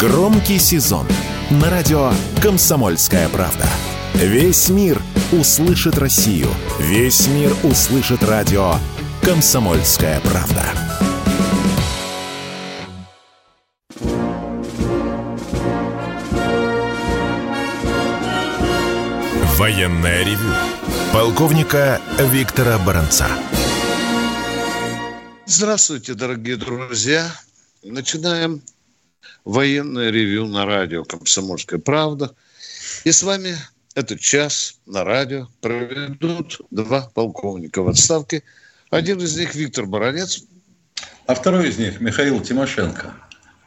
Громкий сезон на радио «Комсомольская правда». Весь мир услышит Россию. Весь мир услышит радио «Комсомольская правда». Военная ревю. Полковника Виктора Баранца. Здравствуйте, дорогие друзья. Начинаем военное ревю на радио «Комсомольская правда». И с вами этот час на радио проведут два полковника в отставке. Один из них Виктор Баранец. А второй из них Михаил Тимошенко.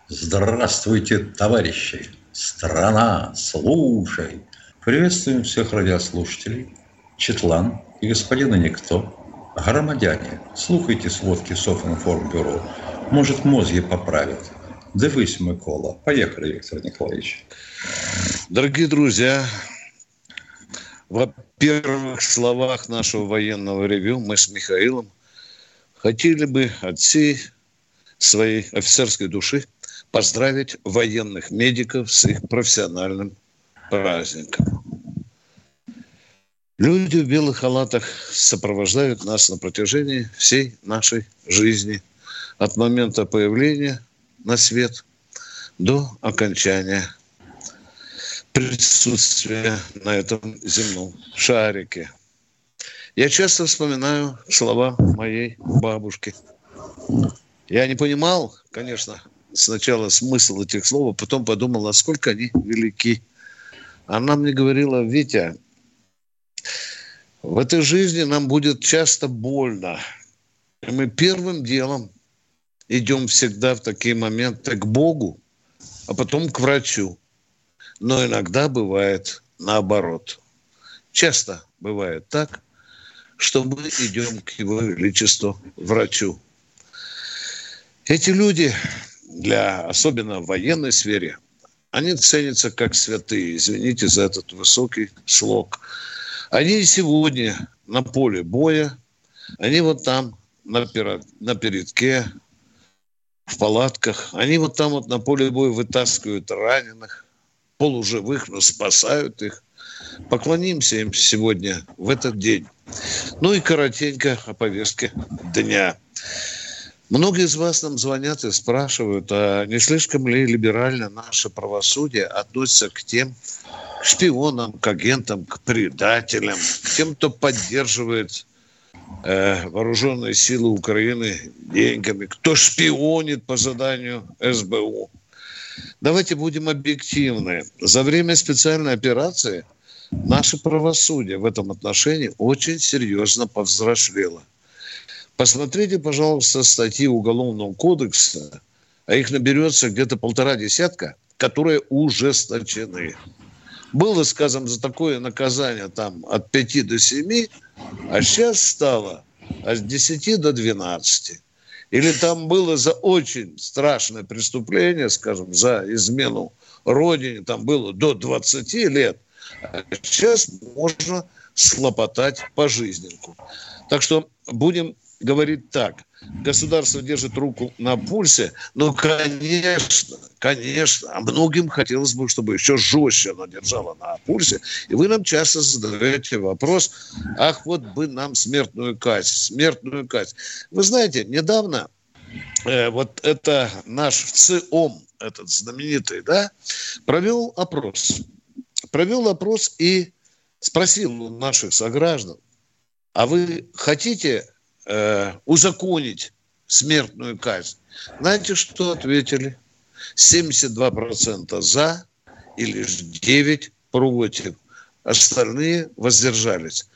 Здравствуйте, товарищи! Страна, слушай! Приветствуем всех радиослушателей, Четлан и господина Никто. Громадяне, слухайте сводки Софинформбюро. Может, мозги поправят. Дивись, Микола. Поехали, Виктор Николаевич. Дорогие друзья, в первых словах нашего военного ревю мы с Михаилом хотели бы от всей своей офицерской души поздравить военных медиков с их профессиональным праздником. Люди в белых халатах сопровождают нас на протяжении всей нашей жизни. От момента появления на свет до окончания присутствия на этом земном шарике. Я часто вспоминаю слова моей бабушки. Я не понимал, конечно, сначала смысл этих слов, а потом подумал, насколько они велики. Она мне говорила, Витя, в этой жизни нам будет часто больно. И мы первым делом идем всегда в такие моменты к Богу, а потом к врачу. Но иногда бывает наоборот. Часто бывает так, что мы идем к Его Величеству, врачу. Эти люди, для, особенно в военной сфере, они ценятся как святые. Извините за этот высокий слог. Они сегодня на поле боя, они вот там на, перед, на передке, в палатках. Они вот там вот на поле боя вытаскивают раненых, полуживых, но спасают их. Поклонимся им сегодня, в этот день. Ну и коротенько о повестке дня. Многие из вас нам звонят и спрашивают, а не слишком ли либерально наше правосудие относится к тем шпионам, к агентам, к предателям, к тем, кто поддерживает э, вооруженные силы Украины деньгами, кто шпионит по заданию СБУ. Давайте будем объективны. За время специальной операции наше правосудие в этом отношении очень серьезно повзрослело. Посмотрите, пожалуйста, статьи Уголовного кодекса, а их наберется где-то полтора десятка, которые ужесточены. Было, скажем, за такое наказание там от 5 до 7, а сейчас стало от 10 до 12. Или там было за очень страшное преступление, скажем, за измену родине, там было до 20 лет, а сейчас можно слопотать пожизненку. Так что будем говорить так. Государство держит руку на пульсе, но, конечно, конечно, а многим хотелось бы, чтобы еще жестче оно держало на пульсе. И вы нам часто задаете вопрос, ах, вот бы нам смертную казнь, смертную казнь. Вы знаете, недавно э, вот это наш ЦИОМ, этот знаменитый, да, провел опрос. Провел опрос и спросил наших сограждан, а вы хотите э, узаконить смертную казнь. Знаете, что ответили? 72% за и лишь 9 против. Остальные воздержались.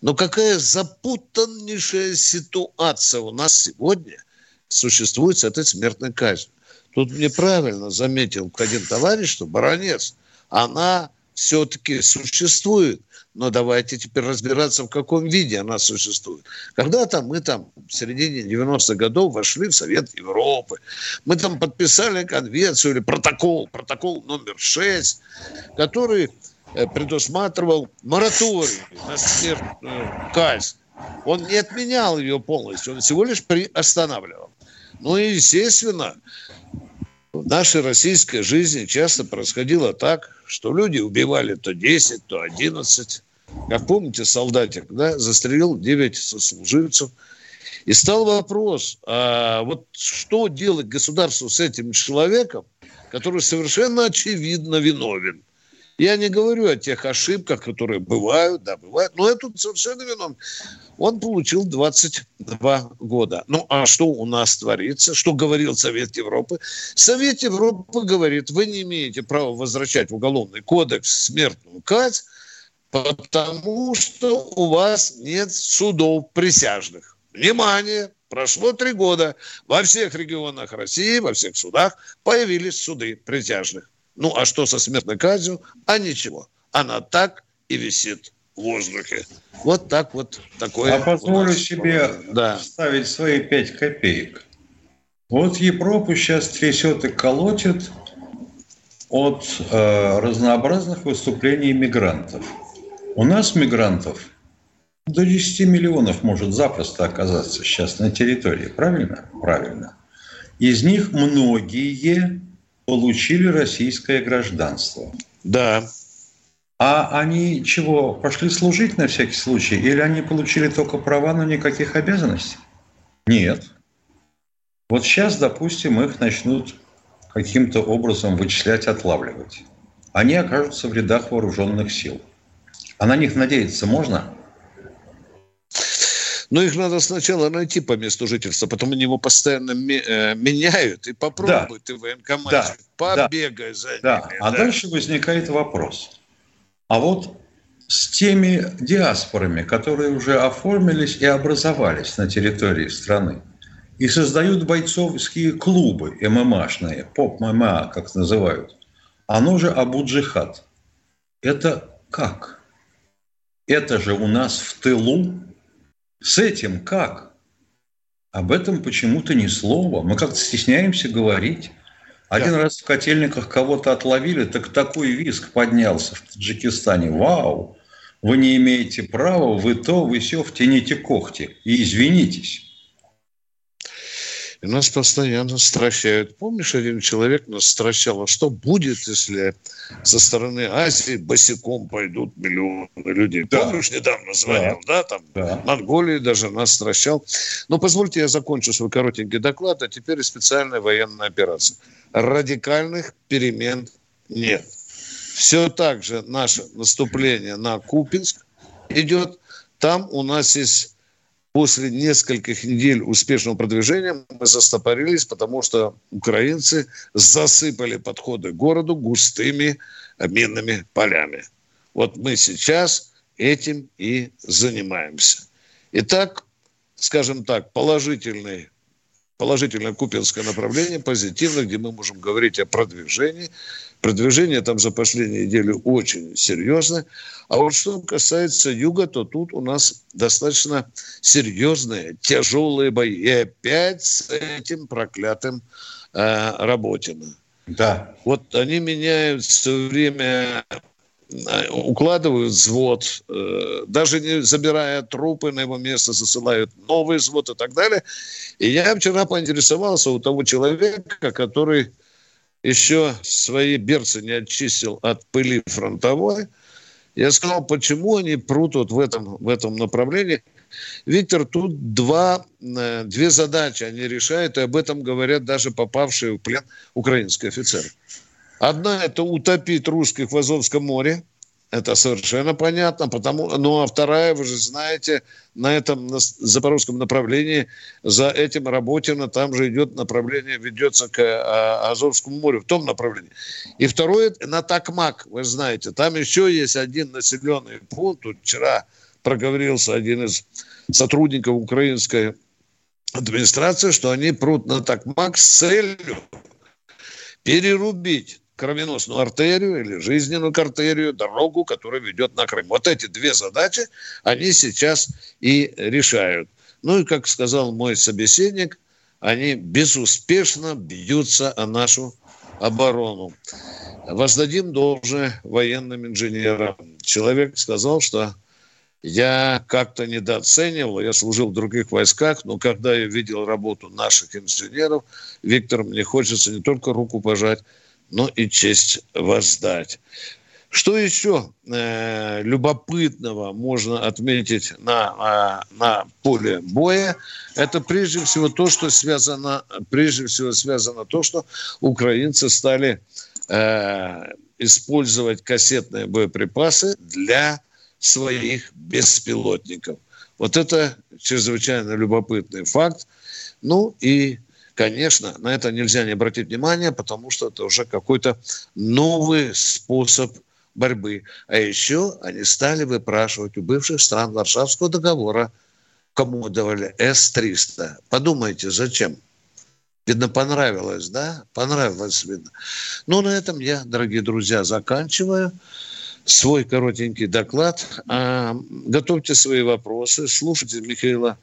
Но какая запутаннейшая ситуация у нас сегодня существует с этой смертной казнью. Тут мне правильно заметил один товарищ, что баронец, она все-таки существует но давайте теперь разбираться, в каком виде она существует. Когда-то мы там в середине 90-х годов вошли в Совет Европы. Мы там подписали конвенцию или протокол, протокол номер 6, который э, предусматривал мораторий на смертную казнь. Он не отменял ее полностью, он всего лишь приостанавливал. Ну и, естественно, в нашей российской жизни часто происходило так, что люди убивали то 10, то 11. Как помните, солдатик да, застрелил 9 сослуживцев. И стал вопрос, а вот что делать государству с этим человеком, который совершенно очевидно виновен? Я не говорю о тех ошибках, которые бывают, да, бывают, но это совершенно виновен. Он получил 22 года. Ну, а что у нас творится? Что говорил Совет Европы? Совет Европы говорит, вы не имеете права возвращать в Уголовный кодекс смертную казнь, потому что у вас нет судов присяжных. Внимание! Прошло три года. Во всех регионах России, во всех судах появились суды присяжных. Ну, а что со смертной казнью? А ничего. Она так и висит в воздухе. Вот так вот такое. А позволю себе да. ставить свои пять копеек. Вот Европу сейчас трясет и колотит от э, разнообразных выступлений мигрантов. У нас мигрантов до 10 миллионов может запросто оказаться сейчас на территории. Правильно? Правильно. Из них многие получили российское гражданство. Да. А они чего, пошли служить на всякий случай? Или они получили только права, но никаких обязанностей? Нет. Вот сейчас, допустим, их начнут каким-то образом вычислять, отлавливать. Они окажутся в рядах вооруженных сил. А на них надеяться можно? Но их надо сначала найти по месту жительства, потом они его постоянно э, меняют. И попробуй да. ты в военкомате, да. побегай да. за ними. Да. А да. дальше возникает вопрос. А вот с теми диаспорами, которые уже оформились и образовались на территории страны, и создают бойцовские клубы ММАшные, поп-ММА, как называют, оно же Абу-Джихад. Это как? Это же у нас в тылу с этим как? Об этом почему-то ни слова. Мы как-то стесняемся говорить. Один да. раз в котельниках кого-то отловили, так такой виск поднялся в Таджикистане. Вау! Вы не имеете права, вы то, вы все, втяните когти и извинитесь. И нас постоянно стращают. Помнишь, один человек нас стращал, а что будет, если со стороны Азии босиком пойдут миллионы людей? Да. Помнишь, недавно звонил, да, да там да. Монголии даже нас стращал. Но позвольте я закончу свой коротенький доклад, а теперь специальная военная операция. Радикальных перемен нет. Все так же наше наступление на Купинск идет. Там у нас есть после нескольких недель успешного продвижения мы застопорились, потому что украинцы засыпали подходы к городу густыми минными полями. Вот мы сейчас этим и занимаемся. Итак, скажем так, положительный положительное купинское направление, позитивное, где мы можем говорить о продвижении. Продвижение там за последнюю неделю очень серьезное. А вот что касается юга, то тут у нас достаточно серьезные, тяжелые бои. И опять с этим проклятым э, Работино. Да. Вот они меняют все время укладывают взвод, э, даже не забирая трупы на его место, засылают новый взвод и так далее. И я вчера поинтересовался у того человека, который еще свои берцы не очистил от пыли фронтовой. Я сказал, почему они прут вот в этом, в этом направлении. Виктор, тут два, э, две задачи они решают, и об этом говорят даже попавшие в плен украинские офицеры. Одна – это утопить русских в Азовском море. Это совершенно понятно, потому, ну а вторая, вы же знаете, на этом на запорожском направлении за этим Работино, там же идет направление, ведется к а, Азовскому морю, в том направлении. И второе, на Такмак, вы знаете, там еще есть один населенный пункт, тут вчера проговорился один из сотрудников украинской администрации, что они прут на Такмак с целью перерубить кровеносную артерию или жизненную артерию, дорогу, которая ведет на Крым. Вот эти две задачи они сейчас и решают. Ну и, как сказал мой собеседник, они безуспешно бьются о нашу оборону. Воздадим должное военным инженерам. Человек сказал, что я как-то недооценивал, я служил в других войсках, но когда я видел работу наших инженеров, Виктор, мне хочется не только руку пожать, но и честь воздать. Что еще э, любопытного можно отметить на, э, на поле боя? Это прежде всего то, что связано, прежде всего связано то, что украинцы стали э, использовать кассетные боеприпасы для своих беспилотников. Вот это чрезвычайно любопытный факт. Ну и, конечно, на это нельзя не обратить внимание, потому что это уже какой-то новый способ борьбы. А еще они стали выпрашивать у бывших стран Варшавского договора, кому давали С-300. Подумайте, зачем? Видно, понравилось, да? Понравилось, видно. Ну, на этом я, дорогие друзья, заканчиваю свой коротенький доклад. А, готовьте свои вопросы, слушайте Михаила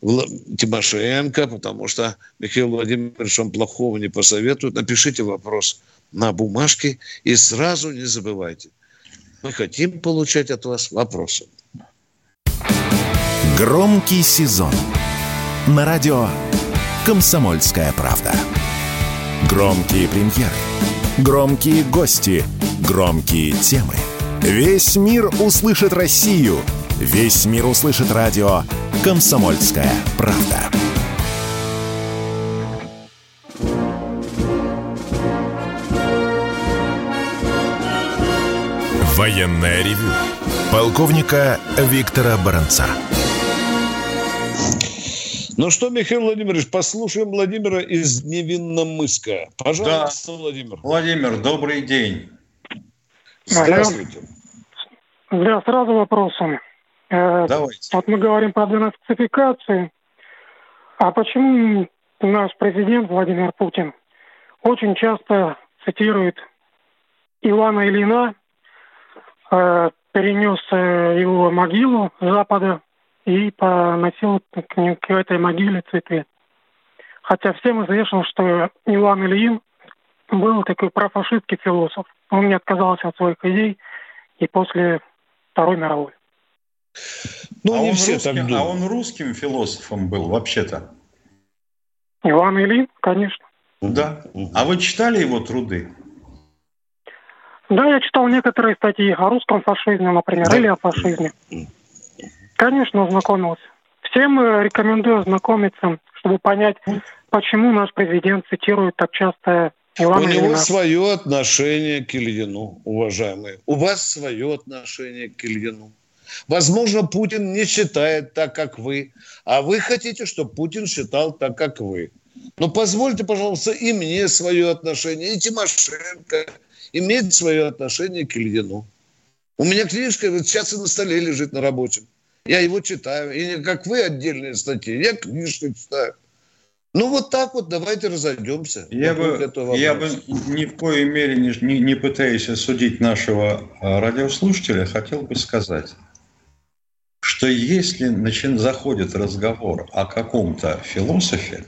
Тимошенко, потому что Михаил Владимирович вам плохого не посоветует. Напишите вопрос на бумажке и сразу не забывайте. Мы хотим получать от вас вопросы. Громкий сезон. На радио «Комсомольская правда». Громкие премьеры. Громкие гости. Громкие темы. Весь мир услышит Россию. Весь мир услышит радио «Комсомольская правда». Военная ревю. Полковника Виктора Баранца. Ну что, Михаил Владимирович, послушаем Владимира из Невинномыска. Пожалуйста, да. Владимир. Владимир, добрый день. Здравствуйте. Да, сразу вопросом. Э, Давайте. Вот мы говорим про денацификацию. А почему наш президент Владимир Путин очень часто цитирует Ивана Ильина, э, перенес э, его могилу запада и поносил к, к этой могиле цветы. Хотя всем известно, что Иван Ильин был такой профашистский философ. Он не отказался от своих идей и после Второй мировой. Ну, а не все русским, так думают. А он русским философом был вообще-то? Иван Ильин, конечно. Да. А вы читали его труды? Да, я читал некоторые статьи о русском фашизме, например, да. или о фашизме. Конечно, ознакомился. Всем э, рекомендую ознакомиться, чтобы понять, почему наш президент цитирует так часто Ивана У него Ильина. свое отношение к Ильину, уважаемые. У вас свое отношение к Ильину. Возможно, Путин не считает так, как вы, а вы хотите, чтобы Путин считал так, как вы. Но позвольте, пожалуйста, и мне свое отношение, и Тимошенко имеет свое отношение к Ильину. У меня книжка вот сейчас и на столе лежит на рабочем. Я его читаю. И не как вы отдельные статьи. Я книжку читаю. Ну вот так вот давайте разойдемся. Я бы, я бы ни в коей мере не, не, не пытаясь осудить нашего а, радиослушателя, хотел бы сказать, что если начин, заходит разговор о каком-то философе,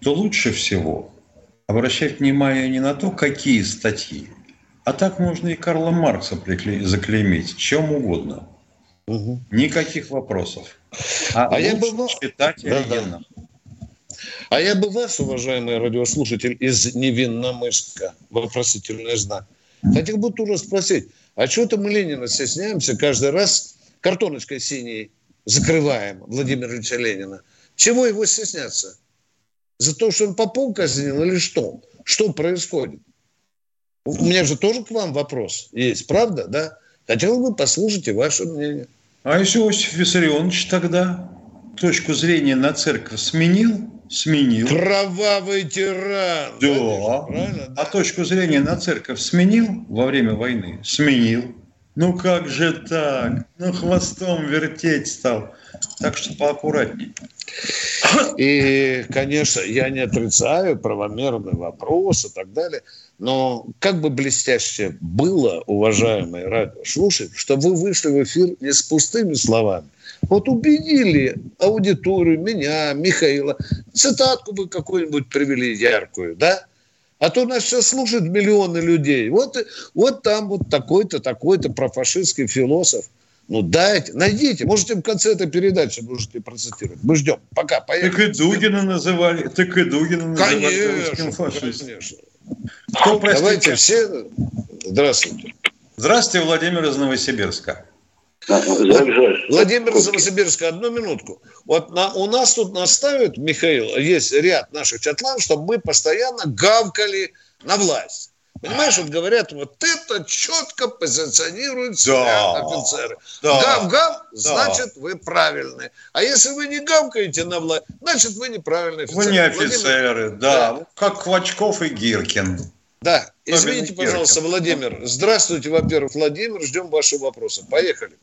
то лучше всего обращать внимание не на то, какие статьи, а так можно и Карла Маркса заклеймить, чем угодно. Угу. Никаких вопросов. А, а я бы... читать да, да. А я бы вас, уважаемый радиослушатель из Невинномысска, вопросительный знак, хотел бы тоже спросить, а что-то мы Ленина стесняемся каждый раз картоночкой синей закрываем Владимира Ильича Ленина. Чего его стесняться? За то, что он попол казнил или что? Что происходит? У меня же тоже к вам вопрос есть, правда, да? Хотел бы послушать и ваше мнение. А если Иосиф Виссарионович тогда точку зрения на церковь сменил? Сменил. Кровавый тиран. Да. Конечно, да? А точку зрения на церковь сменил во время войны? Сменил. Ну как же так? Ну хвостом вертеть стал. Так что поаккуратней. И, конечно, я не отрицаю правомерный вопрос и так далее. Но как бы блестяще было, уважаемые радиослушатели, чтобы вы вышли в эфир не с пустыми словами, вот убедили аудиторию, меня, Михаила, цитатку бы какую-нибудь привели яркую, да? А то нас сейчас слушают миллионы людей. Вот, вот там вот такой-то, такой-то профашистский философ. Ну дайте, найдите. Можете в конце этой передачи можете процитировать. Мы ждем. Пока, поехали. Так и Дугина называли. Так и Дугина называли конечно. Конечно. Кто, Давайте все. Здравствуйте. Здравствуйте, Владимир из Новосибирска. Владимир из Новосибирска, одну минутку. Вот на, у нас тут наставят, Михаил, есть ряд наших чатлан, чтобы мы постоянно гавкали на власть. Понимаешь, вот говорят, вот это четко позиционируют себя да, офицеры. Да, Гав-гав, да. значит, вы правильные. А если вы не гавкаете на власть, значит, вы неправильные офицеры. Вы не офицеры, Владимир, да. да. Как Хвачков и Гиркин. Да, извините, пожалуйста, Владимир. Здравствуйте, во-первых, Владимир, ждем вашего вопроса. Поехали.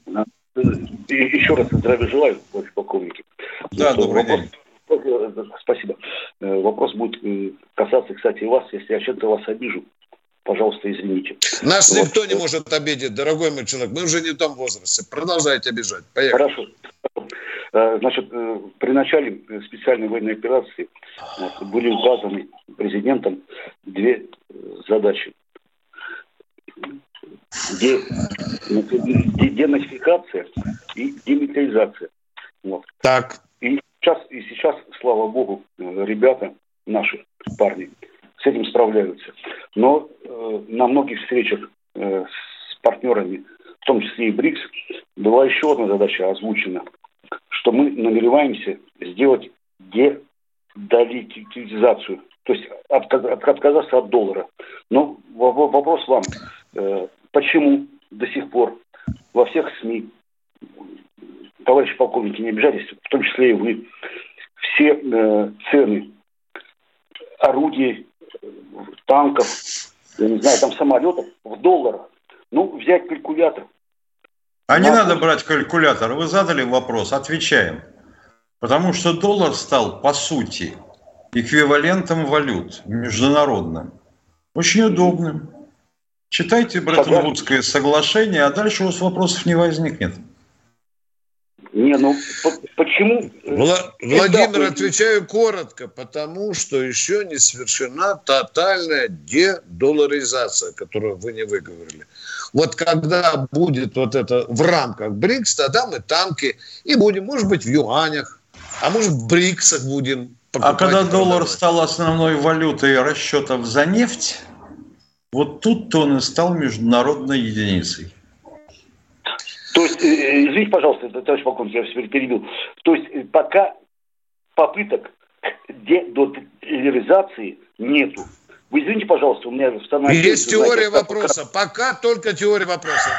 Еще раз здравия желаю, товарищ полковники. Да, ну, добрый вопрос, день. Спасибо. Э, вопрос будет э, касаться, кстати, вас, если я чем-то вас обижу пожалуйста, извините. Нас вот. никто не может обидеть, дорогой мой человек. Мы уже не в том возрасте. Продолжайте обижать. Поехали. Хорошо. Э, значит, э, при начале специальной военной операции были указаны президентом две задачи. Денацификация и демилитаризация. Вот. Так. И сейчас, и сейчас, слава богу, ребята, наши парни, с этим справляются. Но э, на многих встречах э, с партнерами, в том числе и БРИКС, была еще одна задача озвучена, что мы намереваемся сделать дедолитизацию, то есть от, от, отказаться от доллара. Но вопрос вам, э, почему до сих пор во всех СМИ, товарищи полковники, не обижайтесь, в том числе и вы, все э, цены орудий танков, я не знаю, там самолетов в долларах. Ну, взять калькулятор. А не надо брать калькулятор. Вы задали вопрос, отвечаем. Потому что доллар стал, по сути, эквивалентом валют международным. Очень удобным. Читайте Бреттон-Вудское соглашение, а дальше у вас вопросов не возникнет. Не, ну почему? Вла- Владимир, отвечаю коротко, потому что еще не совершена тотальная дедоларизация, которую вы не выговорили. Вот когда будет вот это в рамках БРИКС, тогда мы танки и будем, может быть, в юанях, а может, в БРИКСах будем. А когда доллар стал основной валютой расчетов за нефть, вот тут-то он и стал международной единицей. То есть, э, э, извините, пожалуйста, товарищ полковник, я все перебил. То есть, э, пока попыток дедоларизации нету. Вы извините, пожалуйста, у меня в Есть теория знаете, вопроса. Пока... пока только теория вопроса.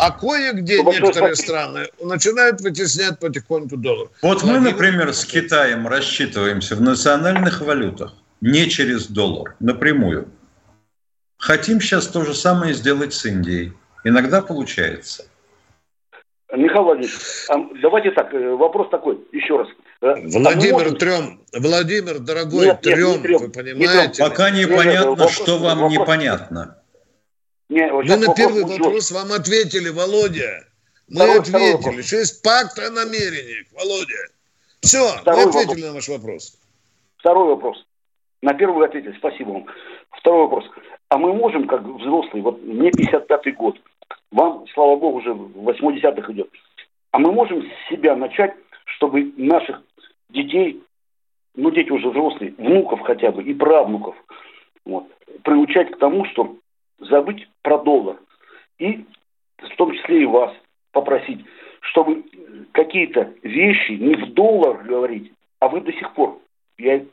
А кое-где ну, некоторые страны начинают вытеснять потихоньку доллар. Вот мы, например, с Китаем рассчитываемся в национальных валютах, не через доллар, напрямую. Хотим сейчас то же самое сделать с Индией. Иногда получается. Михаил Владимирович, а давайте так, э, вопрос такой, еще раз. Э, Владимир можем... Трем, Владимир, дорогой, нет, Трем, нет, не Трем, вы понимаете? Не Пока непонятно, нет, что вопрос, вам вопрос, непонятно. Не, вот Мы на первый вопрос, вопрос вам ответили, Володя. Мы второй, ответили, второй что есть пакт о намерениях, Володя. Все, второй мы ответили вопрос. на ваш вопрос. Второй вопрос. На первый вы ответили, спасибо вам. Второй вопрос. А мы можем, как взрослые, вот мне 55-й год, вам, слава богу, уже в 80-х идет. А мы можем с себя начать, чтобы наших детей, ну дети уже взрослые, внуков хотя бы и правнуков, вот, приучать к тому, что забыть про доллар. И в том числе и вас попросить, чтобы какие-то вещи не в доллар говорить, а вы до сих пор, я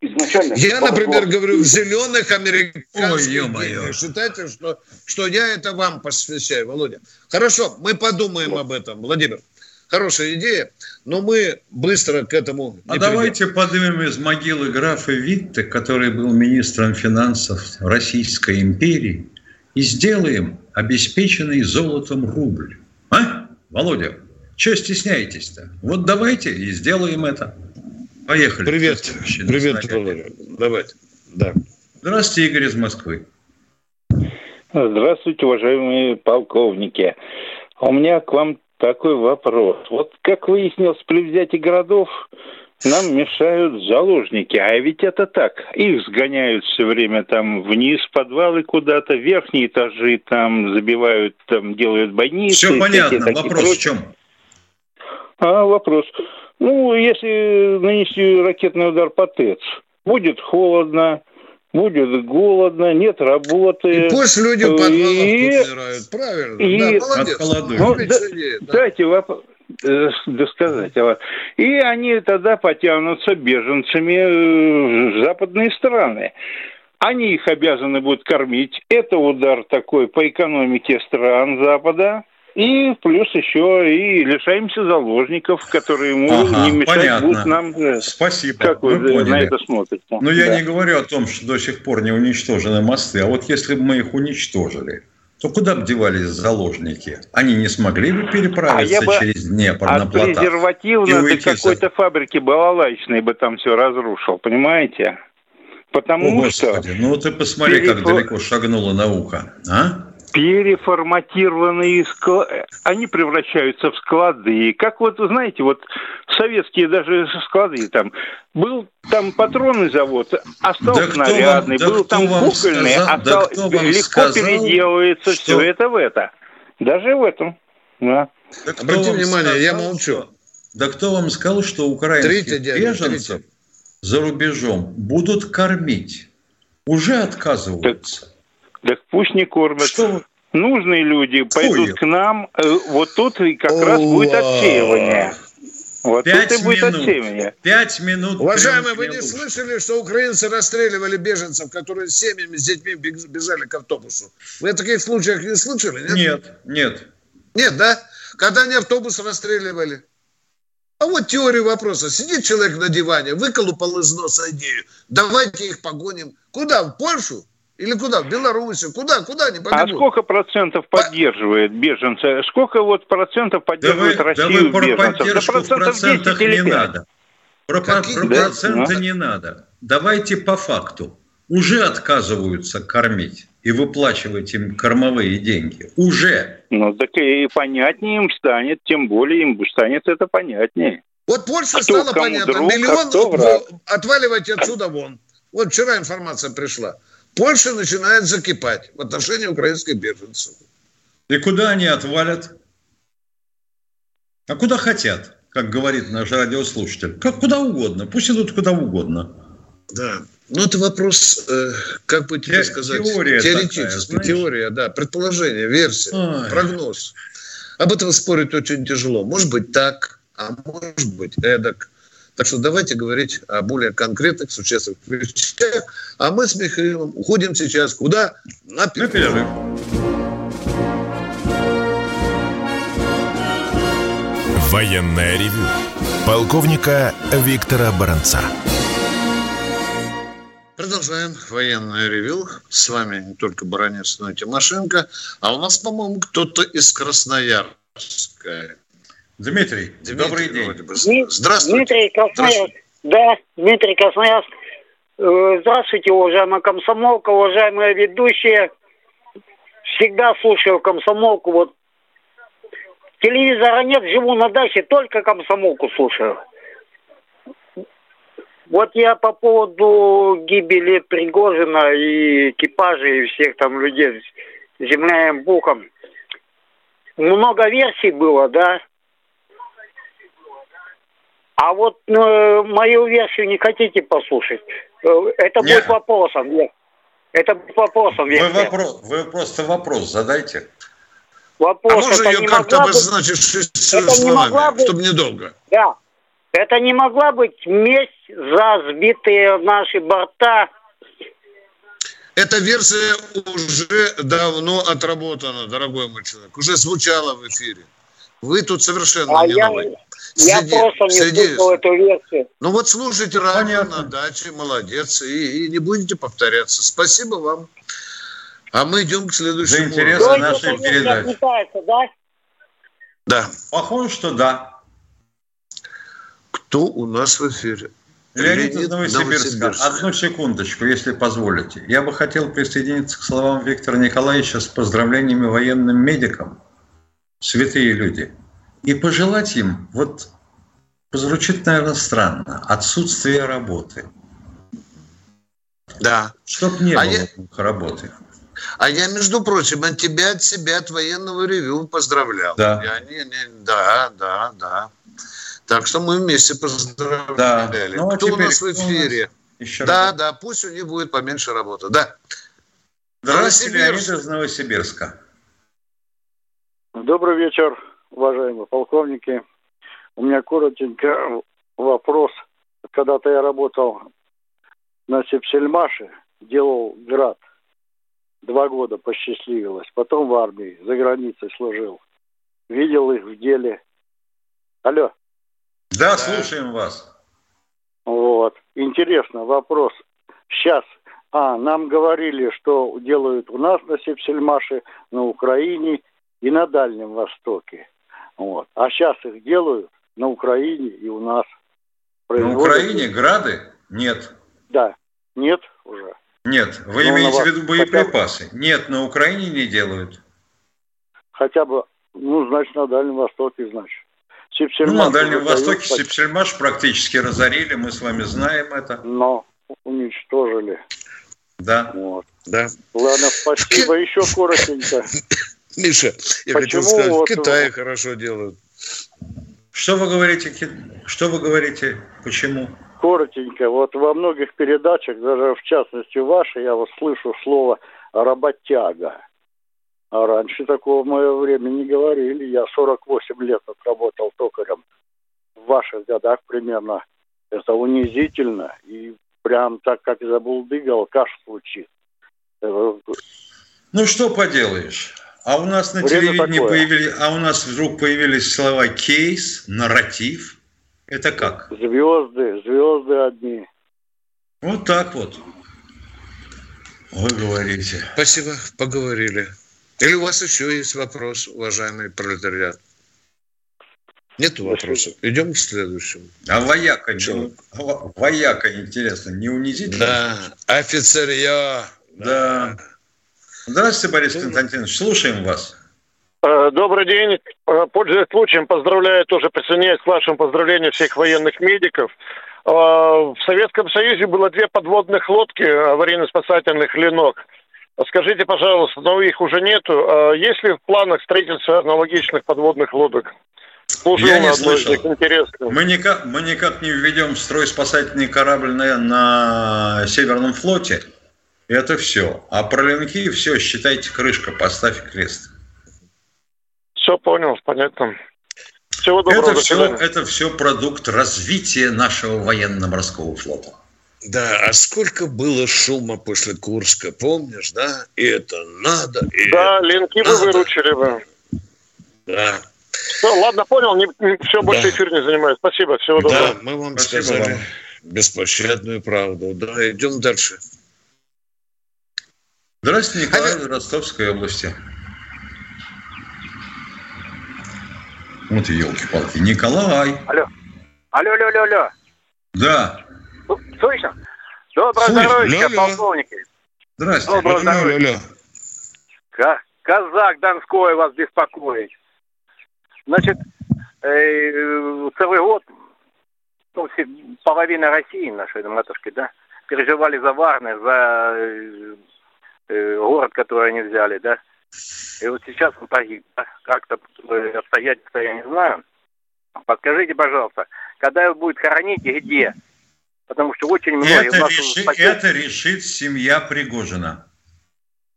изначально... Я, например, говорю, в зеленых американских Ой, Считайте, что, что я это вам посвящаю, Володя. Хорошо, мы подумаем об этом, Владимир. Хорошая идея, но мы быстро к этому А придем. давайте поднимем из могилы графа Витте, который был министром финансов Российской империи, и сделаем обеспеченный золотом рубль. А, Володя, что стесняетесь-то? Вот давайте и сделаем это. Поехали. Привет. Привет, Володя. Давайте. Да. Здравствуйте, Игорь из Москвы. Здравствуйте, уважаемые полковники. У меня к вам такой вопрос. Вот как выяснилось при взятии городов, нам мешают заложники. А ведь это так. Их сгоняют все время там вниз, в подвалы куда-то, верхние этажи там забивают, там делают больницы. Все понятно. Вопрос в чем? А, вопрос. Ну, если нанести ракетный удар по ТЭЦ, будет холодно, будет голодно, нет работы. И пусть люди в подвалах и... умирают, правильно? И... Да, молодец. Ну, да, Дайте вопрос э, досказать. И они тогда потянутся беженцами э, в западные страны. Они их обязаны будут кормить. Это удар такой по экономике стран Запада. И плюс еще и лишаемся заложников, которые ему ага, не мешают понятно. будут нам. Э, Спасибо. Как вы, вы на это смотрите? Но да. я не говорю о том, что до сих пор не уничтожены мосты. А вот если бы мы их уничтожили, то куда бы девались заложники? Они не смогли бы переправиться а через Днепр на плотах? От презервативной до какой-то фабрики балалайчной бы там все разрушил, понимаете? Потому О, что... Господи, ну ты посмотри, переп... как далеко шагнула наука, а? Переформатированные склады, они превращаются в склады. Как вот, знаете, вот советские даже склады там, был там патронный завод, остался да снарядный, вам, был там кукольный, остал, да легко сказал, переделывается что... все это в это. Даже в этом, да. да Обратите внимание, сказал, я молчу. Да кто вам сказал, что украинских беженцев Трите. за рубежом будут кормить? Уже отказываются. Так, так пусть не кормят. Что? Нужные люди пойдут к нам. Э, вот тут и как раз будет отсеивание. Вот Пять тут и будет минут. отсеивание. Пять минут. Уважаемые, вы не слышали, что украинцы расстреливали беженцев, которые с семьями, с детьми бежали к автобусу? Вы о таких случаях не слышали? Нет, нет. Нет, нет да? Когда они автобус расстреливали? А вот теория вопроса. Сидит человек на диване, выколупал из носа идею. Давайте их погоним. Куда? В Польшу? Или куда? В Белоруссию? Куда? Куда они побегут? А сколько процентов поддерживает беженцы? Сколько вот процентов поддерживает да вы, Россию да вы про беженцев? Да процентов в процентах не надо. Про, про, про да? проценты да? не надо. Давайте по факту. Уже отказываются кормить и выплачивать им кормовые деньги. Уже. Ну, так и понятнее им станет, тем более им станет это понятнее. Вот Польша кто стало понятно. Друг, Миллион а отваливайте отсюда вон. Вот вчера информация пришла. Польша начинает закипать в отношении украинских беженцев. И куда они отвалят? А куда хотят, как говорит наш радиослушатель. Как куда угодно. Пусть идут куда угодно. Да. Ну, это вопрос, э, как бы тебе Те, сказать, теория теоретически, такая, теория, да, предположение, версия, Ой. прогноз. Об этом спорить очень тяжело. Может быть так, а может быть эдак. Так что давайте говорить о более конкретных, существенных вещах. А мы с Михаилом уходим сейчас куда? На перерыв. Военная ревю. Полковника Виктора Баранца. Продолжаем военное ревю. С вами не только Баранец, но и Тимошенко. А у нас, по-моему, кто-то из Красноярска. Дмитрий, Дмитрий добрый день. Здравствуйте. Дмитрий Красноярск. Да, Дмитрий Красноярск. Э, здравствуйте, уважаемая комсомолка, уважаемые ведущие. Всегда слушаю комсомолку. Вот телевизора нет, живу на даче, только комсомолку слушаю. Вот я по поводу гибели Пригожина и экипажа и всех там людей с земляным бухом. Много версий было, да? А вот э, мою версию не хотите послушать? Э, это Нет. будет вопросом. Нет. Это будет вопросом. Вы, вопрос, вы просто вопрос задайте. Вопрос. А можно ее как-то обозначить словами, быть... чтобы недолго? Да. Это не могла быть месть за сбитые наши борта. Эта версия уже давно отработана, дорогой мой человек. Уже звучала в эфире. Вы тут совершенно а не я, новый. Я среди, просто не среди... слышал эту версию. Ну вот слушайте радио на даче, молодец, и, и не будете повторяться. Спасибо вам. А мы идем к следующему. За интерес нашей передачи. Да? да. Похоже, что да. Кто у нас в эфире? Леонид, Леонид из Новосибирска. Новосибирск. Одну секундочку, если позволите. Я бы хотел присоединиться к словам Виктора Николаевича с поздравлениями военным медикам. Святые люди – и пожелать им вот Звучит, наверное, странно. Отсутствие работы. Да. Чтоб не а было я... работы. А я, между прочим, от тебя, от себя, от военного ревю поздравлял. Да. Я не, не, да, да, да. Так что мы вместе поздравляли. Да. Ну, а Кто у нас в эфире? Еще да, раз. да, пусть у них будет поменьше работы. Да. Здравствуйте, Леонид из Новосибирска. Добрый вечер, уважаемые полковники. У меня коротенько вопрос. Когда-то я работал на Сепсельмаше, делал град. Два года посчастливилось. Потом в армии, за границей служил. Видел их в деле. Алло. Да, да. слушаем вас. Вот. Интересно, вопрос. Сейчас, а, нам говорили, что делают у нас на Сепсельмаше, на Украине и на Дальнем Востоке. Вот. А сейчас их делают на Украине и у нас. На Украине грады? Нет. Да, нет уже. Нет, вы ну, имеете в виду боеприпасы? Хотя... Нет, на Украине не делают. Хотя бы, ну, значит, на Дальнем Востоке, значит. Сипсельмаш ну, на Дальнем Востоке так... Сипсельмаш практически разорили, мы с вами знаем это. Но уничтожили. Да. Вот. Да. Ладно, спасибо. Еще коротенько. Миша, я Почему хотел сказать, вот... в Китае хорошо делают. Что вы говорите? Что вы говорите? Почему? Коротенько. Вот во многих передачах, даже в частности вашей, я вот слышу слово «работяга». А раньше такого в мое время не говорили. Я 48 лет отработал токарем. В ваших годах примерно. Это унизительно. И прям так, как забулдыгал, каш случит. Ну, что поделаешь? А у нас на Время телевидении такое. появились, а у нас вдруг появились слова кейс, нарратив. Это как? Звезды, звезды одни. Вот так вот. Вы говорите. Спасибо, поговорили. Или у вас еще есть вопрос, уважаемый пролетариат? Нет вопросов. Идем к следующему. А вояка, не, вояка, интересно, не унизительно? Да, офицерье. Да. Здравствуйте, Борис Константинович, слушаем вас. Э, добрый день. Э, пользуясь случаем, поздравляю, тоже присоединяюсь к вашим поздравлениям всех военных медиков. Э, в Советском Союзе было две подводных лодки аварийно-спасательных «Ленок». Скажите, пожалуйста, но их уже нету. Есть ли в планах строительства аналогичных подводных лодок? Служил Я не слышал. Мы никак, мы никак не введем в строй спасательный корабль на, на Северном флоте. Это все. А про ленки все, считайте крышка, поставь крест. Все понял, понятно. Всего доброго. Это все, это все продукт развития нашего военно-морского флота. Да, а сколько было шума после Курска, помнишь, да? И это надо, и Да, это ленки надо. вы выручили бы. Да. Все, ладно, понял, не, все, больше да. эфир не занимает. Спасибо, всего доброго. Да, мы вам Спасибо сказали вам. беспощадную правду. Да, идем дальше. Здравствуйте, Николай из Ростовской области. Вот и елки-палки. Николай. Алло. Алло, алло, алло, алло. Да. Слышно? Доброе здоровье, полковники. Здравствуйте. Доброе здоровье. Казак Донской вас беспокоит. Значит, э, целый год ну, половина России нашей матушки, да, переживали за Варны, за э, город, который они взяли, да. И вот сейчас он погиб. Как-то э, обстоятельства я не знаю. Подскажите, пожалуйста, когда его будет хоронить и где? Потому что очень много... Это, реши, поселке, это решит семья Пригожина.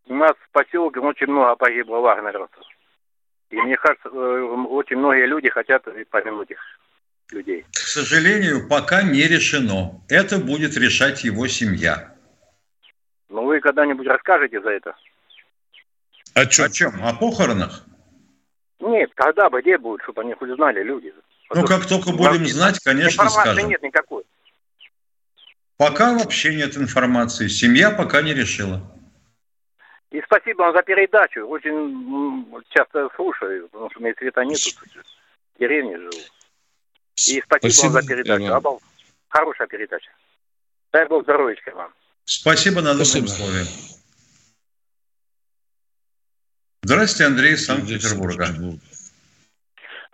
У нас в поселке очень много погибло вагнеровцев. И мне кажется, э, очень многие люди хотят помянуть их людей. К сожалению, пока не решено. Это будет решать его семья. Ну, вы когда-нибудь расскажете за это? О чем? О чем? О похоронах? Нет, когда бы, где будет, чтобы они хоть знали люди. Ну, как только будем знать, конечно, информации скажем. нет никакой. Пока вообще нет информации. Семья пока не решила. И спасибо вам за передачу. Очень часто слушаю, потому что у меня света нет. В деревне живу. И спасибо, спасибо вам за передачу. Обал. Хорошая передача. Дай Бог здоровья вам. Спасибо на добром слове. Здравствуйте, Андрей из Санкт-Петербурга.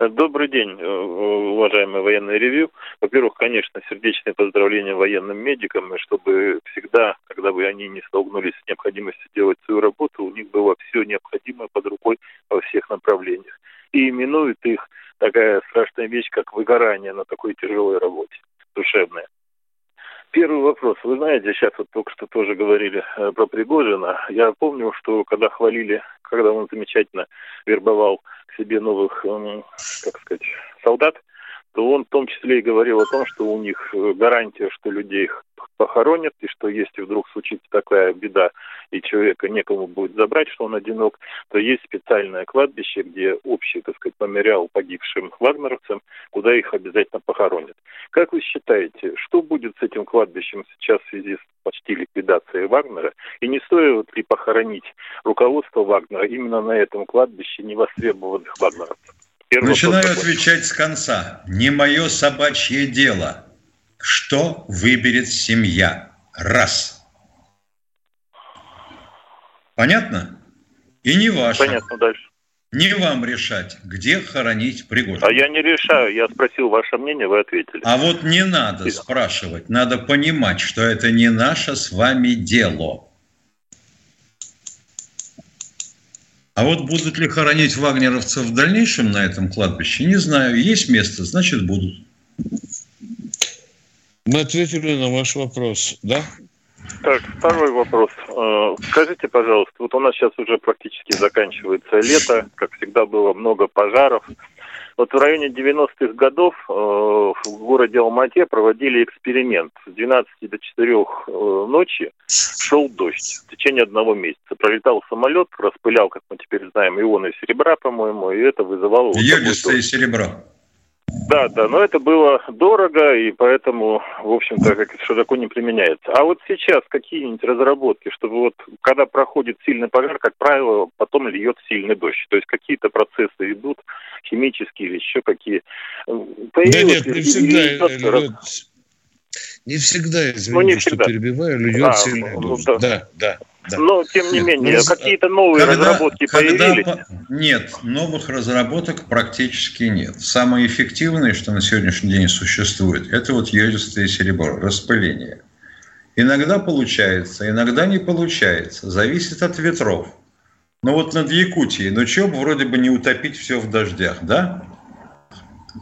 Добрый день, э, уважаемый военный ревью. Во-первых, конечно, сердечные поздравления военным медикам, и чтобы всегда, когда бы они не столкнулись с необходимостью делать свою работу, у них было все необходимое под рукой во всех направлениях. И именует их такая страшная вещь, как выгорание на такой тяжелой работе, душевная. Первый вопрос. Вы знаете, сейчас вот только что тоже говорили э, про Пригожина. Я помню, что когда хвалили, когда он замечательно вербовал к себе новых, как сказать, солдат, то он в том числе и говорил о том, что у них э, гарантия, что людей похоронят, и что если вдруг случится такая беда, и человека некому будет забрать, что он одинок, то есть специальное кладбище, где общий, так сказать, мемориал погибшим вагнеровцам, куда их обязательно похоронят. Как вы считаете, что будет с этим кладбищем сейчас в связи с почти ликвидацией Вагнера? И не стоит ли похоронить руководство Вагнера именно на этом кладбище невостребованных вагнеровцев? Начинаю вопрос. отвечать с конца. Не мое собачье дело. Что выберет семья? Раз. Понятно? И не ваше. Понятно, дальше. Не вам решать, где хоронить Пригожина. А я не решаю, я спросил ваше мнение, вы ответили. А вот не надо спрашивать, надо понимать, что это не наше с вами дело. А вот будут ли хоронить вагнеровцев в дальнейшем на этом кладбище, не знаю. Есть место, значит будут. Мы ответили на ваш вопрос, да? Так, второй вопрос. Э, скажите, пожалуйста, вот у нас сейчас уже практически заканчивается лето, как всегда было много пожаров. Вот в районе 90-х годов э, в городе Алмате проводили эксперимент. С 12 до 4 э, ночи шел дождь в течение одного месяца. Пролетал самолет, распылял, как мы теперь знаем, ионы серебра, по-моему, и это вызывало... Йодистое серебро. Да, да, но это было дорого, и поэтому, в общем-то, как широко не применяется. А вот сейчас какие-нибудь разработки, чтобы вот, когда проходит сильный пожар, как правило, потом льет сильный дождь. То есть какие-то процессы идут, химические или еще какие. Появилось да нет, не всегда льет, не всегда, извините, ну, не всегда. что перебиваю, льет а, сильный ну, дождь. Да, да. да. Да. Но, тем не менее, Раз... какие-то новые когда, разработки когда... появились? Нет, новых разработок практически нет. Самое эффективное, что на сегодняшний день существует, это вот йодистое серебро, распыление. Иногда получается, иногда не получается. Зависит от ветров. Но вот над Якутией, ну что бы вроде бы не утопить все в дождях, да?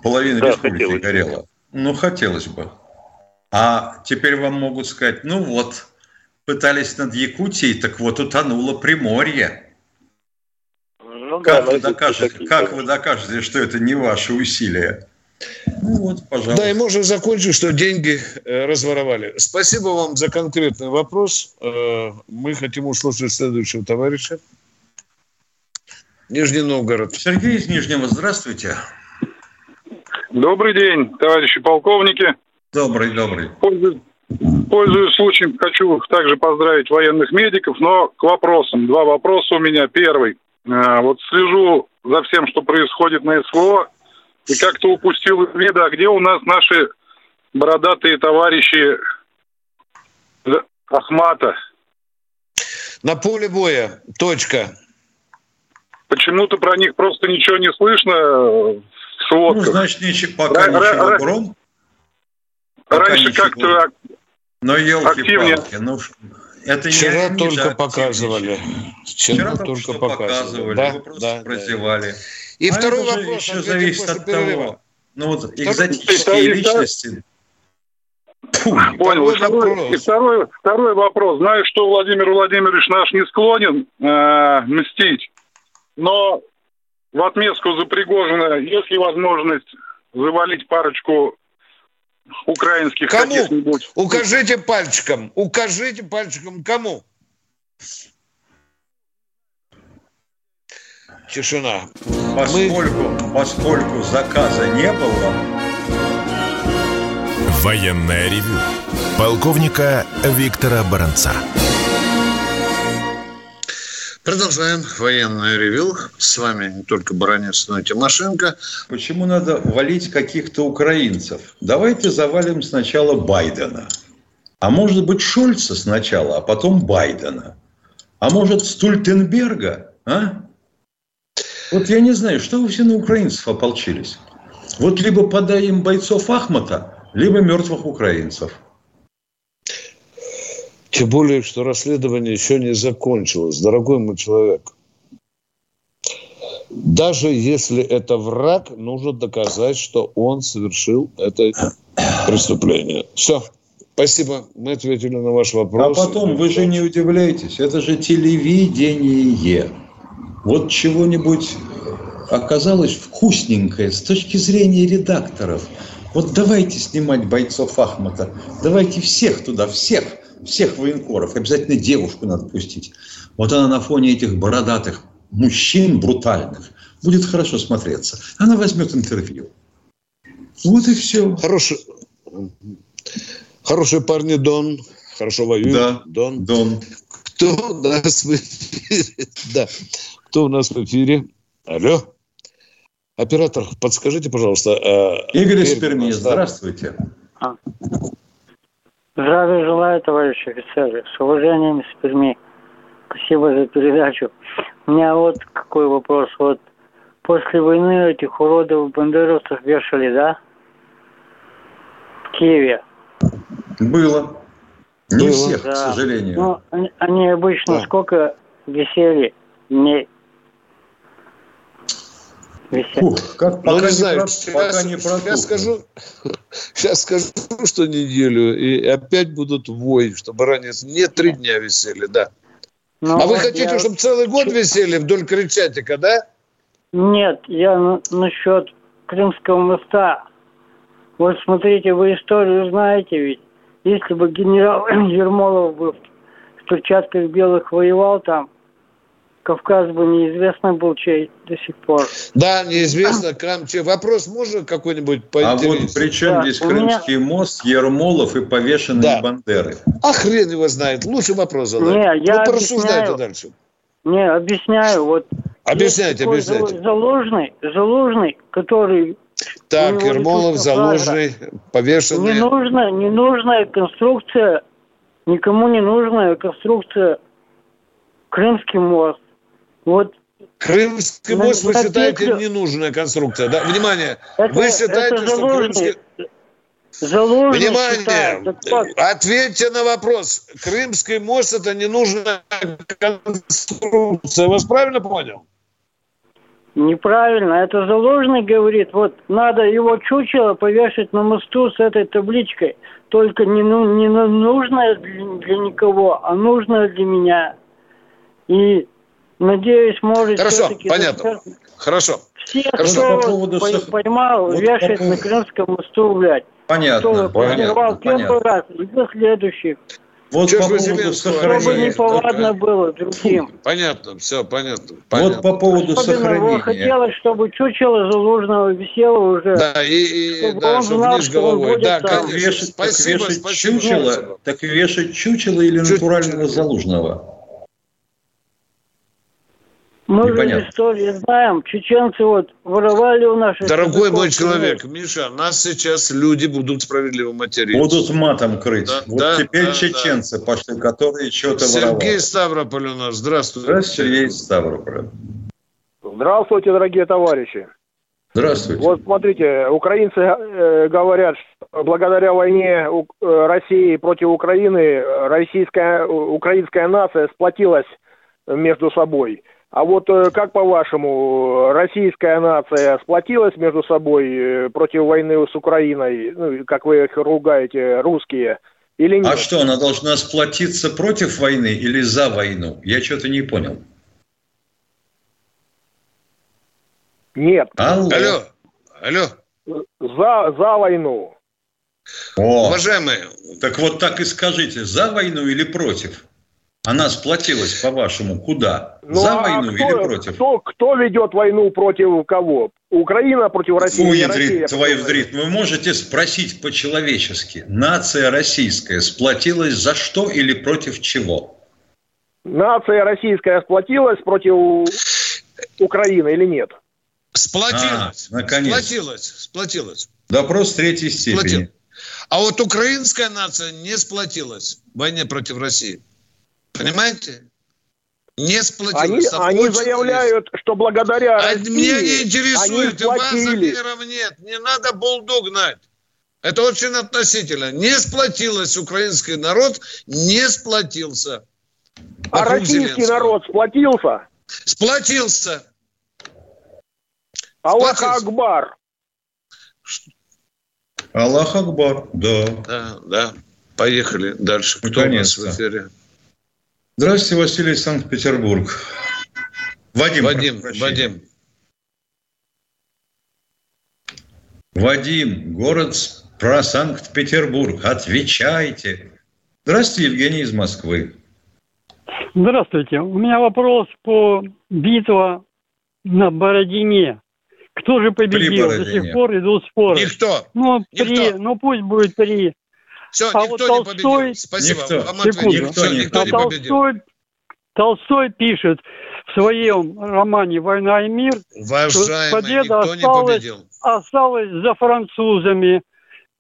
Половина да, республики горела. Ну, хотелось бы. А теперь вам могут сказать, ну вот, пытались над Якутией, так вот утонуло Приморье. Ну, как, да, вы докажете, как вы докажете, что это не ваши усилия? Ну вот, пожалуйста. Да, и можно закончить, что деньги э, разворовали. Спасибо вам за конкретный вопрос. Э, мы хотим услышать следующего товарища. Нижний Новгород. Сергей из Нижнего, здравствуйте. Добрый день, товарищи полковники. Добрый, добрый. Пользуясь случаем, хочу также поздравить военных медиков, но к вопросам. Два вопроса у меня. Первый. Э, вот слежу за всем, что происходит на СВО, и как-то упустил из вида, а где у нас наши бородатые товарищи Ахмата? На поле боя. Точка. Почему-то про них просто ничего не слышно в сводках. Ну, значит, ничего, пока Р- ничего гром. Раньше как-то но елки-палки, ну это Вчера не, только показывали. Вчера, Вчера только показывали, да, вы просто да, прозевали. Да. И а второй вопрос еще зависит от того, ну вот экзотические личности. Понял. И второй, и второй, второй вопрос. Знаю, что Владимир Владимирович наш не склонен э, мстить, но в отместку за Пригожина есть ли возможность завалить парочку украинских кому? каких-нибудь. Укажите пальчиком, укажите пальчиком кому? Тишина. Поскольку, Мы... поскольку заказа не было. Военная ревю. Полковника Виктора Баранца. Продолжаем военное ревю. С вами не только Баранец, но и Тимошенко. Почему надо валить каких-то украинцев? Давайте завалим сначала Байдена. А может быть Шольца сначала, а потом Байдена. А может Стультенберга, а? Вот я не знаю, что вы все на украинцев ополчились? Вот либо подай им бойцов Ахмата, либо мертвых украинцев. Тем более, что расследование еще не закончилось, дорогой мой человек. Даже если это враг, нужно доказать, что он совершил это преступление. Все. Спасибо. Мы ответили на ваш вопрос. А потом, вы же не удивляетесь, это же телевидение. Вот чего-нибудь оказалось вкусненькое с точки зрения редакторов. Вот давайте снимать бойцов Ахмата. Давайте всех туда, всех, всех военкоров. Обязательно девушку надо пустить. Вот она на фоне этих бородатых мужчин брутальных будет хорошо смотреться. Она возьмет интервью. Вот и все. Хороший, хорошие парни Дон. Хорошо воюют. Да, Дон. Дон. Кто у нас в эфире? Да. Кто у нас в эфире? Алло. Оператор, подскажите, пожалуйста. А, Игорь из Перми, здравствуйте. А. Здравия желаю, товарищи офицеры. С уважением из Перми. Спасибо за передачу. У меня вот какой вопрос. Вот после войны этих уродов бандеровцев вешали, да? В Киеве. Было. Не Было. всех, да. к сожалению. Ну, они, они обычно да. сколько висели дней? Фух, как, пока ну, не знаю, про, сейчас, пока не сейчас, скажу, сейчас скажу, что неделю, и опять будут вой, чтобы ранец не три дня висели, да. Ну, а вы хотите, я... чтобы целый год висели вдоль Крещатика, да? Нет, я на, насчет Крымского моста. Вот смотрите, вы историю знаете ведь. Если бы генерал Ермолов бы в перчатках белых воевал там, Кавказ бы неизвестно был чей до сих пор. Да, неизвестно. Камче. Вопрос можно какой-нибудь А вот при чем да, здесь Крымский меня... мост, Ермолов и повешенные да. Бандеры? А хрен его знает. Лучше вопрос задать. Не, я ну, порассуждайте дальше. Не, объясняю. Вот Объясняйте, объясняйте. Заложный, заложный, который... Так, Ермолов, заложный, повешенный. Не нужна, не нужная конструкция, никому не нужная конструкция Крымский мост. Вот Крымский мост, вы считаете, петлю... ненужная конструкция, да? Внимание, это, вы считаете, это что Крымский... Заложник Внимание! Ответьте на вопрос. Крымский мост это ненужная конструкция. Вас правильно понял? Неправильно. Это заложник говорит, вот надо его чучело повешать на мосту с этой табличкой. Только не, ну, не нужное для, для никого, а нужное для меня. И Надеюсь, может... Хорошо, понятно. Хорошо. Все, Хорошо. кто по поводу... поймал, вот вешает по... на Крымском мосту, блядь. Понятно. Кто понятно, понятно. раз, и до следующих. Вот Что по поводу сохранения... Чтобы неповадно было другим. Понятно, все, понятно. понятно. Вот по поводу Особенно сохранения. хотелось, чтобы чучело Залужного висело уже. Да, и, и да, чтобы знал, вниз головой. Да, так вешать, спасибо, так вешать спасибо, чучело, так вешать чучело или Чуть... натурального Залужного? Мы Непонятно. же историю знаем. Чеченцы вот воровали у наших... Дорогой мой человек, Миша, нас сейчас люди будут справедливо материться. Будут матом крыть. Да, вот да, теперь да, чеченцы да. пошли, которые что-то Сергей воровали. Сергей Ставрополь у нас. Здравствуйте. Здравствуйте, Сергей Ставрополь. Здравствуйте, дорогие товарищи. Здравствуйте. Вот смотрите, украинцы э, говорят, что благодаря войне э, России против Украины российская, украинская нация сплотилась между собой. А вот э, как по-вашему, российская нация сплотилась между собой э, против войны с Украиной, ну, как вы их ругаете, русские, или нет? А что, она должна сплотиться против войны или за войну? Я что-то не понял. Нет. Алло. Алло. Алло. За, за войну. О, Уважаемые. Так вот так и скажите, за войну или против? Она сплотилась, по-вашему, куда? Ну, За а войну кто, или против? Кто, кто ведет войну против кого? Украина против России? Фу, Россия твою вдрит. Вы можете спросить по-человечески. Нация российская сплотилась за что или против чего? Нация российская сплотилась против Украины или нет? Сплотилась. А, наконец. Сплотилась. Сплотилась. Допрос третьей степени. Сплотилась. А вот украинская нация не сплотилась в войне против России. Понимаете? Не сплотилась. Они, они заявляют, что благодаря а России Меня не интересует, у вас замеров нет. Не надо булду гнать. Это очень относительно. Не сплотилась украинский народ, не сплотился. А российский Зеленского. народ сплотился? Сплотился. Аллах Акбар. Аллах Акбар, да. Да, да. Поехали дальше. Кто у нас в эфире? Здравствуйте, Василий, Санкт-Петербург. Вадим. Вадим, Вадим. Вадим, город про Санкт-Петербург. Отвечайте. Здравствуйте, Евгений из Москвы. Здравствуйте. У меня вопрос по битва на Бородине. Кто же победил? До сих пор идут споры. Никто. Ну, Никто. при, ну пусть будет при все, а никто вот Толстой... не победил. Спасибо. Никто. Вам Секунду. Никто, никто а не победил. Толстой, Толстой пишет в своем романе «Война и мир», Уважаемый, что победа никто осталась, осталась за французами.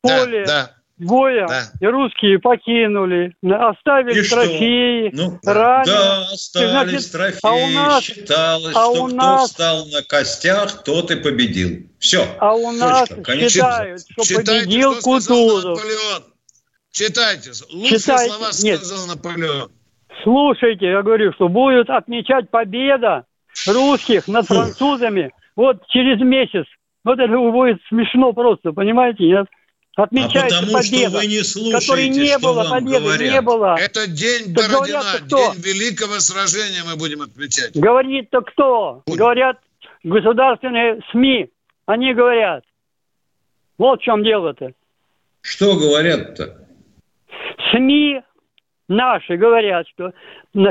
Поле да, да. боя Да. и русские покинули, оставили И что? трофеи, Ну, раненых. Да, остались Значит, трофеи. а у нас- Считалось, а что у кто нас- встал на костях, тот и победил. Все. А у нас Конец считают, что Читайте, победил что Кутузов. Наполеон. Читайте. Лучшие Читайте. слова Нет. сказал Наполеон. Слушайте, я говорю, что будет отмечать победа русских над французами вот через месяц. Вот это будет смешно просто, понимаете, нет? Отмечается А потому что победа, вы не слушаете, которой не что было, вам победы говорят. не было. Это день Так Бородина, кто? день великого сражения мы будем отмечать. Говорит-то кто? Будем. Говорят государственные СМИ. Они говорят. Вот в чем дело-то. Что говорят-то? СМИ наши говорят, что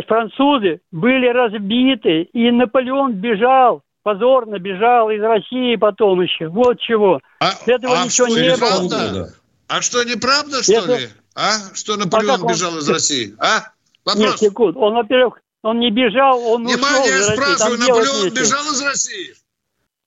французы были разбиты, и Наполеон бежал, позорно бежал из России потом еще. Вот чего. А, Этого а ничего что, не неправда? было. А что, неправда, что Это- ли? А? Что Наполеон он- бежал из России? А? Нет, Вопрос. секунд. Он, во-первых, он не бежал, он ушел Внимание, я спрашиваю, Наполеон бежал из России?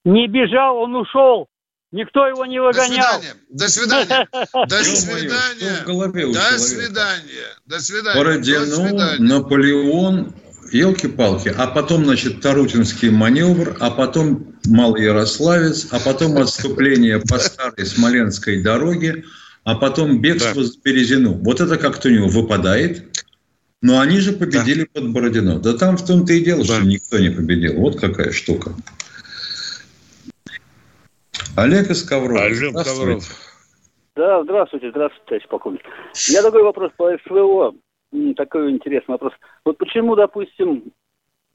Не бежал, он ушел. Никто его не До выгонял. свидания. До свидания. До свидания. До свидания. До свидания. До Бородино, свидания. Наполеон, елки-палки, а потом, значит, Тарутинский маневр, а потом Малоярославец, а потом отступление по старой Смоленской дороге, а потом бегство с Березину. Вот это как-то у него выпадает. Но они же победили под Бородино. Да там в том-то и дело, что никто не победил. Вот какая штука. Олег из Коврова. Олег Здравствуйте. Ковров. Да, здравствуйте, здравствуйте, товарищ полковник. У меня такой вопрос по СВО. Такой интересный вопрос. Вот почему, допустим,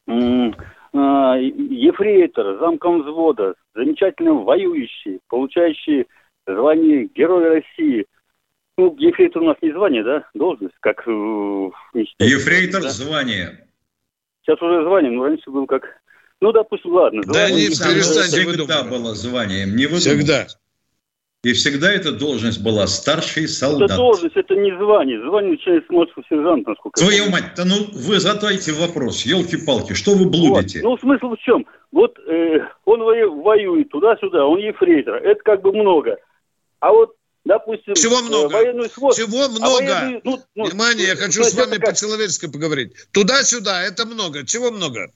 а, ефрейтор, замком взвода, замечательно воюющий, получающий звание Героя России, ну, ефрейтор у нас не звание, да, должность, как... э, Ефрейтор да? звание. Сейчас уже звание, но раньше был как... Ну, допустим, ладно. Да не перестаньте Всегда было званием. Не. Всегда. И всегда эта должность была старший солдат. Это должность, это не звание. Звание начинается с младшего сержанта, насколько я Твою помню. мать, да ну вы задайте вопрос, елки-палки, что вы блудите? Вот. Ну, смысл в чем? Вот э, он вою- воюет туда-сюда, он ефрейтор. Это как бы много. А вот, допустим... Чего э, много? военный свод... Чего а много? военный- ну, ну, Внимание, я ну, хочу с значит, вами как? по-человечески поговорить. Туда-сюда, это много. Чего много?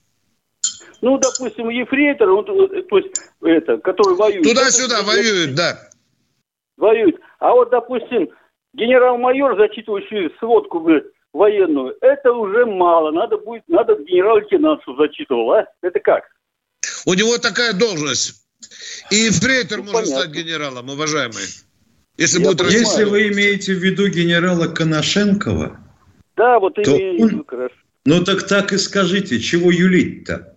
Ну, допустим, ефрейтор, он, э, то есть, это, который воюет... Туда-сюда это- воюют, да. Воюет. А вот, допустим, генерал-майор, зачитывающий сводку говорит, военную, это уже мало. Надо будет, надо генерал-лейтенант чтобы зачитывал, а? Это как? У него такая должность. И ефрейтор Ну, может понятно. стать генералом, уважаемый. Если Я будет понимаю. Если вы имеете в виду генерала Коношенкова, Да, вот То имею в он- ну так так и скажите, чего юлить-то?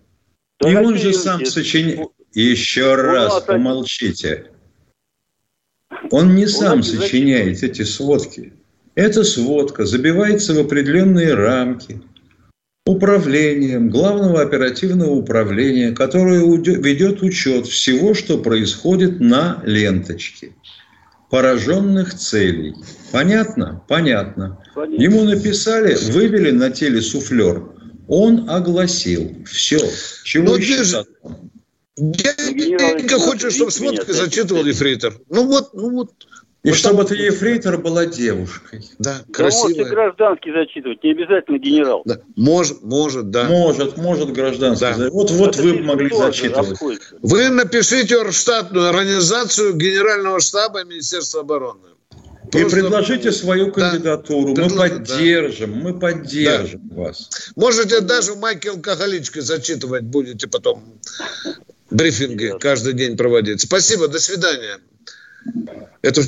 Да И он же сам юлить? сочиняет. Еще Он раз нас- помолчите. Он не сам не сочиняет эти сводки. Эта сводка забивается в определенные рамки управлением, главного оперативного управления, которое ведет учет всего, что происходит на ленточке пораженных целей. Понятно? Понятно. Понятно. Ему написали, вывели на телесуфлер. Он огласил. Все. Чего Ну, еще? же- Дяденька хочет, чтобы сводкой зачитывал ефрейтор. Ну вот, ну вот. И вот чтобы эта ефрейтор была девушкой. Да, красивая. можете гражданский зачитывать, не обязательно генерал. Да. Может, может, да. Может, может гражданский. Да. Вот, вот вы могли зачитывать. Обходится. Вы напишите штатную организацию Генерального штаба Министерства обороны. И предложите свою кандидатуру. Да. Мы поддержим, да. мы поддержим да. вас. Можете даже майки алкоголичкой зачитывать будете потом. Брифинги Нет. каждый день проводить. Спасибо, до свидания. Это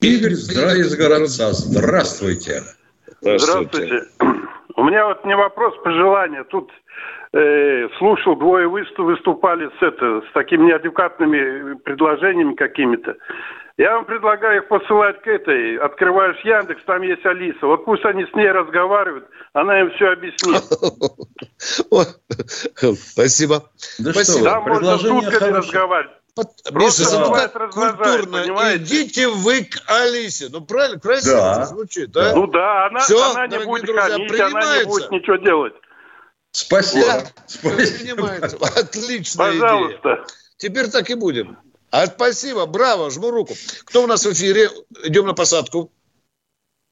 Игорь из городца. Здравствуйте. Здравствуйте. У меня вот не вопрос, пожелание. Тут э, слушал, двое выступ, выступали с, это, с такими неадекватными предложениями какими-то. Я вам предлагаю их посылать к этой. Открываешь Яндекс, там есть Алиса. Вот пусть они с ней разговаривают, она им все объяснит. Спасибо. Да Спасибо. Там можно сутками разговаривать. Миша, как культурно. Идите вы к Алисе. Ну, правильно, красиво да. звучит, да? Ну да, она, Все, она не будет друзья, хамить, она не будет ничего делать. Спасибо. Да, Спасибо. Отличная Пожалуйста. идея. Теперь так и будем. А спасибо, браво, жму руку. Кто у нас в эфире? Идем на посадку.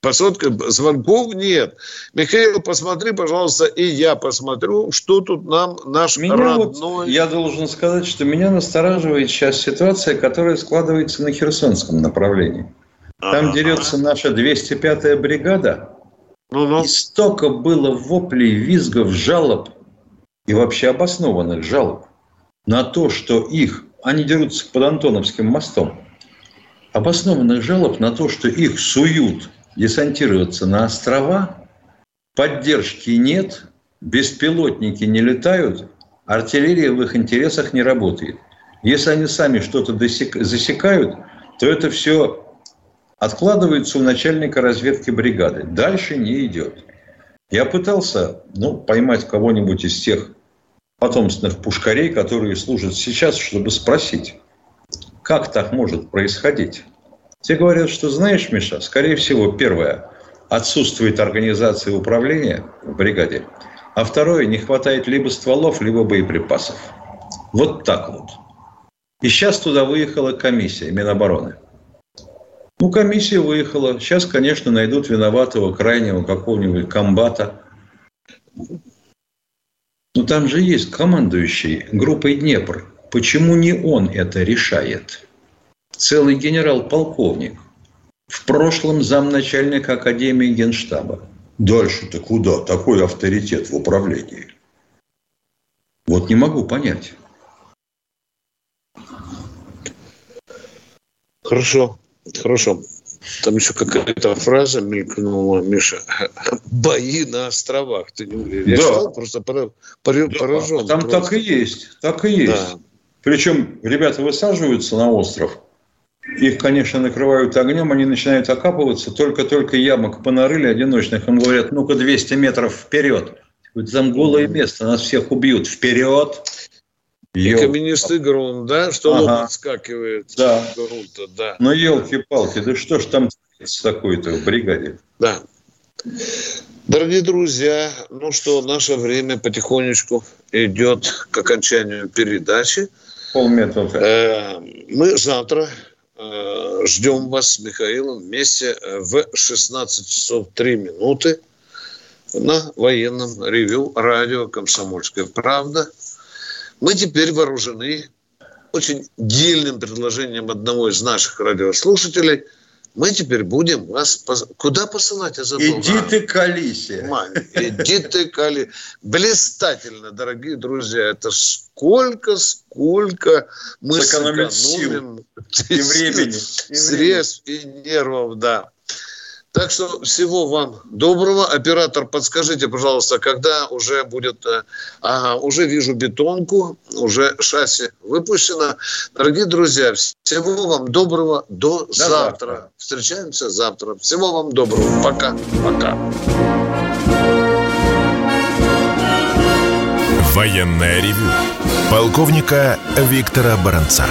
Посадка, звонков нет. Михаил, посмотри, пожалуйста, и я посмотрю, что тут нам наш меня родной... Вот, я должен сказать, что меня настораживает сейчас ситуация, которая складывается на Херсонском направлении. Там ага. дерется наша 205-я бригада. Ну-ну. И столько было воплей, визгов, жалоб и вообще обоснованных жалоб на то, что их, они дерутся под Антоновским мостом, обоснованных жалоб на то, что их суют десантироваться на острова, поддержки нет, беспилотники не летают, артиллерия в их интересах не работает. Если они сами что-то засекают, то это все откладывается у начальника разведки бригады. Дальше не идет. Я пытался ну, поймать кого-нибудь из тех потомственных пушкарей, которые служат сейчас, чтобы спросить, как так может происходить. Те говорят, что знаешь, Миша, скорее всего, первое, отсутствует организация управления в бригаде, а второе, не хватает либо стволов, либо боеприпасов. Вот так вот. И сейчас туда выехала комиссия Минобороны. Ну, комиссия выехала. Сейчас, конечно, найдут виноватого крайнего какого-нибудь комбата. Но там же есть командующий группой Днепр. Почему не он это решает? целый генерал-полковник, в прошлом замначальника Академии Генштаба. Дальше-то куда? Такой авторитет в управлении. Вот не могу понять. Хорошо, хорошо. Там еще какая-то фраза мелькнула, Миша. Бои на островах. Ты не... Я да. читал, просто поражен. Да, там просто. так и есть. Так и есть. Да. Причем ребята высаживаются на остров – их, конечно, накрывают огнем, они начинают окапываться, только-только ямок понарыли одиночных, им говорят, ну-ка 200 метров вперед. Там голое место, нас всех убьют. Вперед! И каменистый грунт, да? Что ага. лоб отскакивает да. грунта, да. Ну, елки-палки, да что ж там с такой-то в бригаде? Да. Дорогие друзья, ну что, наше время потихонечку идет к окончанию передачи. Полметра. Э, мы завтра Э, ждем вас с Михаилом вместе э, в 16 часов 3 минуты на военном ревю радио «Комсомольская правда». Мы теперь вооружены очень дельным предложением одного из наших радиослушателей – мы теперь будем вас... Пос... Куда посылать? Я задумал. Иди ты к Алисе. Иди ты к Алисе. Блистательно, дорогие друзья. Это сколько, сколько мы сэкономим сил и времени. Средств и нервов, да. Так что всего вам доброго. Оператор, подскажите, пожалуйста, когда уже будет... Э, ага, уже вижу бетонку, уже шасси выпущено. Дорогие друзья, всего вам доброго до, до завтра. завтра. Встречаемся завтра. Всего вам доброго. Пока. Пока. Военная ревю. Полковника Виктора Баранца.